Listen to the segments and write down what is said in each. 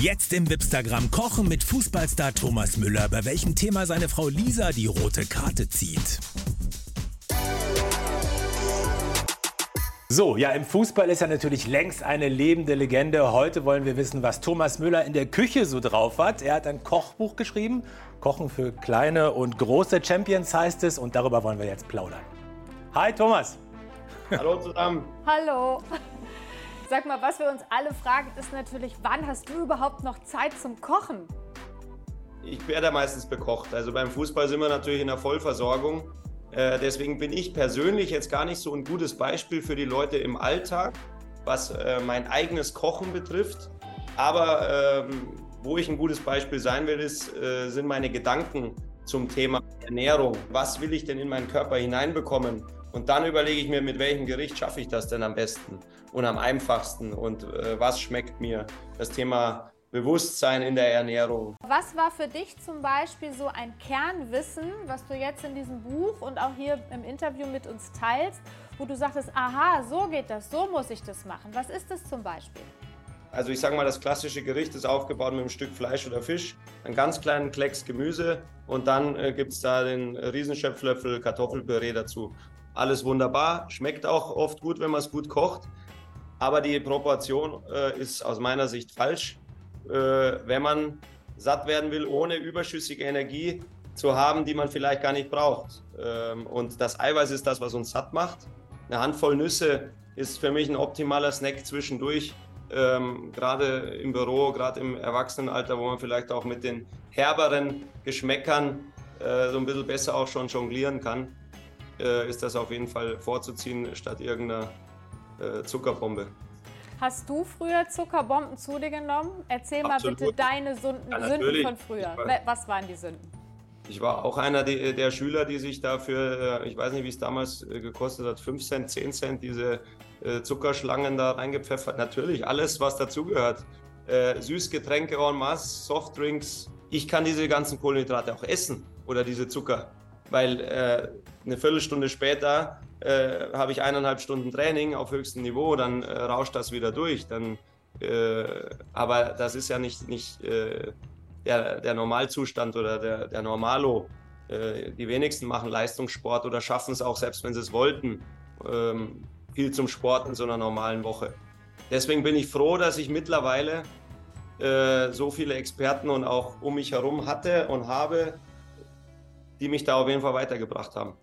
Jetzt im Wipstagram kochen mit Fußballstar Thomas Müller, bei welchem Thema seine Frau Lisa die rote Karte zieht. So, ja, im Fußball ist er natürlich längst eine lebende Legende. Heute wollen wir wissen, was Thomas Müller in der Küche so drauf hat. Er hat ein Kochbuch geschrieben. Kochen für kleine und große Champions heißt es. Und darüber wollen wir jetzt plaudern. Hi, Thomas. Hallo zusammen. Hallo. Sag mal, was wir uns alle fragen, ist natürlich, wann hast du überhaupt noch Zeit zum Kochen? Ich werde meistens bekocht. Also beim Fußball sind wir natürlich in der Vollversorgung. Äh, deswegen bin ich persönlich jetzt gar nicht so ein gutes Beispiel für die Leute im Alltag, was äh, mein eigenes Kochen betrifft. Aber ähm, wo ich ein gutes Beispiel sein will, ist, äh, sind meine Gedanken zum Thema Ernährung. Was will ich denn in meinen Körper hineinbekommen? Und dann überlege ich mir, mit welchem Gericht schaffe ich das denn am besten und am einfachsten und äh, was schmeckt mir. Das Thema Bewusstsein in der Ernährung. Was war für dich zum Beispiel so ein Kernwissen, was du jetzt in diesem Buch und auch hier im Interview mit uns teilst, wo du sagtest, aha, so geht das, so muss ich das machen. Was ist das zum Beispiel? Also ich sage mal, das klassische Gericht ist aufgebaut mit einem Stück Fleisch oder Fisch, einen ganz kleinen Klecks Gemüse und dann äh, gibt es da den Riesenschöpflöffel Kartoffelpüree dazu. Alles wunderbar, schmeckt auch oft gut, wenn man es gut kocht, aber die Proportion äh, ist aus meiner Sicht falsch äh, wenn man satt werden will, ohne überschüssige Energie zu haben, die man vielleicht gar nicht braucht. Ähm, und das Eiweiß ist das, was uns satt macht. Eine Handvoll Nüsse ist für mich ein optimaler Snack zwischendurch. Ähm, gerade im Büro, gerade im Erwachsenenalter, wo man vielleicht auch mit den herberen Geschmäckern äh, so ein bisschen besser auch schon jonglieren kann, äh, ist das auf jeden Fall vorzuziehen statt irgendeiner äh, Zuckerbombe. Hast du früher Zuckerbomben zu dir genommen? Erzähl Absolut. mal bitte deine Sünden, ja, Sünden von früher. Was waren die Sünden? Ich war auch einer der Schüler, die sich dafür, äh, ich weiß nicht, wie es damals äh, gekostet hat, 5 Cent, 10 Cent, diese äh, Zuckerschlangen da reingepfeffert. Natürlich, alles, was dazugehört. Süßgetränke en masse, Softdrinks. Ich kann diese ganzen Kohlenhydrate auch essen oder diese Zucker, weil eine Viertelstunde später äh, habe ich eineinhalb Stunden Training auf höchstem Niveau, dann äh, rauscht das wieder durch. Dann, äh, aber das ist ja nicht, nicht äh, der, der Normalzustand oder der, der Normalo. Äh, die wenigsten machen Leistungssport oder schaffen es auch, selbst wenn sie es wollten, ähm, viel zum Sport in so einer normalen Woche. Deswegen bin ich froh, dass ich mittlerweile äh, so viele Experten und auch um mich herum hatte und habe, die mich da auf jeden Fall weitergebracht haben.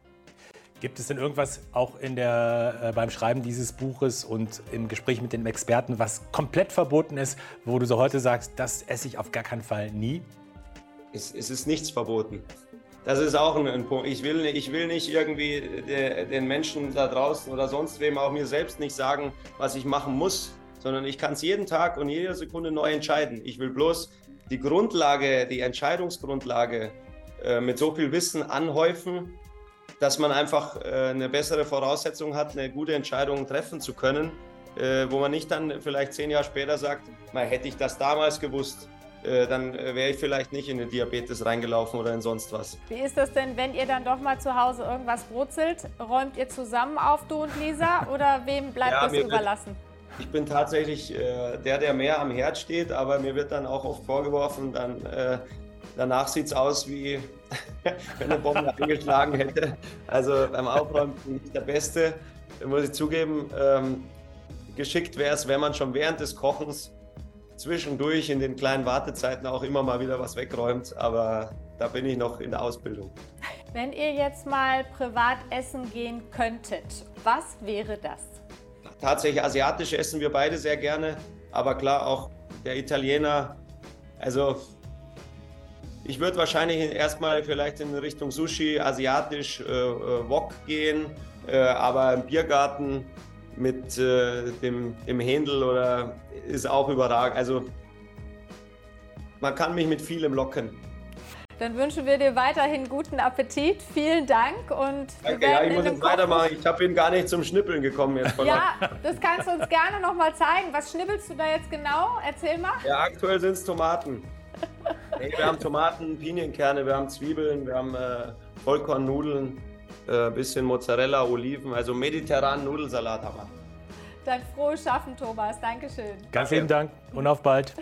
Gibt es denn irgendwas auch in der, äh, beim Schreiben dieses Buches und im Gespräch mit den Experten, was komplett verboten ist, wo du so heute sagst, das esse ich auf gar keinen Fall nie? Es, es ist nichts verboten. Das ist auch ein, ein, Punkt. Ich will, ich will nicht irgendwie de, den Menschen da draußen oder sonst wem, auch mir selbst nicht sagen, was ich machen muss, sondern ich kann es jeden Tag und jede Sekunde neu entscheiden. Ich will bloß die Grundlage, die Entscheidungsgrundlage äh, mit so viel Wissen anhäufen, dass man einfach äh, eine bessere Voraussetzung hat, eine gute Entscheidung treffen zu können, äh, wo man nicht dann vielleicht zehn Jahre später sagt, mal hätte ich das damals gewusst, äh, dann wäre ich vielleicht nicht in den Diabetes reingelaufen oder in sonst was. Wie ist das denn, wenn ihr dann doch mal zu Hause irgendwas brutzelt? Räumt ihr zusammen auf, du und Lisa, oder wem bleibt ja, das überlassen? ich bin tatsächlich äh, der, der mehr am Herd steht, aber mir wird dann auch oft vorgeworfen, dann äh, danach sieht es aus wie wenn eine Bombe eingeschlagen hätte. Also beim Aufräumen bin ich der Beste, muss ich zugeben. Ähm, geschickt wäre es, wenn man schon während des Kochens zwischendurch in den kleinen Wartezeiten auch immer mal wieder was wegräumt. Aber da bin ich noch in der Ausbildung. Wenn ihr jetzt mal privat essen gehen könntet, was wäre das? Tatsächlich asiatisch essen wir beide sehr gerne, aber klar auch der Italiener. Also ich würde wahrscheinlich erstmal vielleicht in Richtung Sushi, asiatisch, äh, äh, Wok gehen, äh, aber im Biergarten mit äh, dem, dem Händel oder ist auch überragend. Also man kann mich mit vielem locken. Dann wünschen wir dir weiterhin guten Appetit. Vielen Dank und Danke, ja, ich muss jetzt weitermachen. Ich habe ihn gar nicht zum Schnippeln gekommen jetzt. ja, das kannst du uns gerne noch mal zeigen. Was schnippelst du da jetzt genau? Erzähl mal. Ja, aktuell sind es Tomaten. Hey, wir haben Tomaten, Pinienkerne, wir haben Zwiebeln, wir haben äh, Vollkornnudeln, äh, bisschen Mozzarella, Oliven, also mediterranen Nudelsalat haben wir. Dann frohes Schaffen, Thomas. Dankeschön. Ganz vielen Dank und auf bald.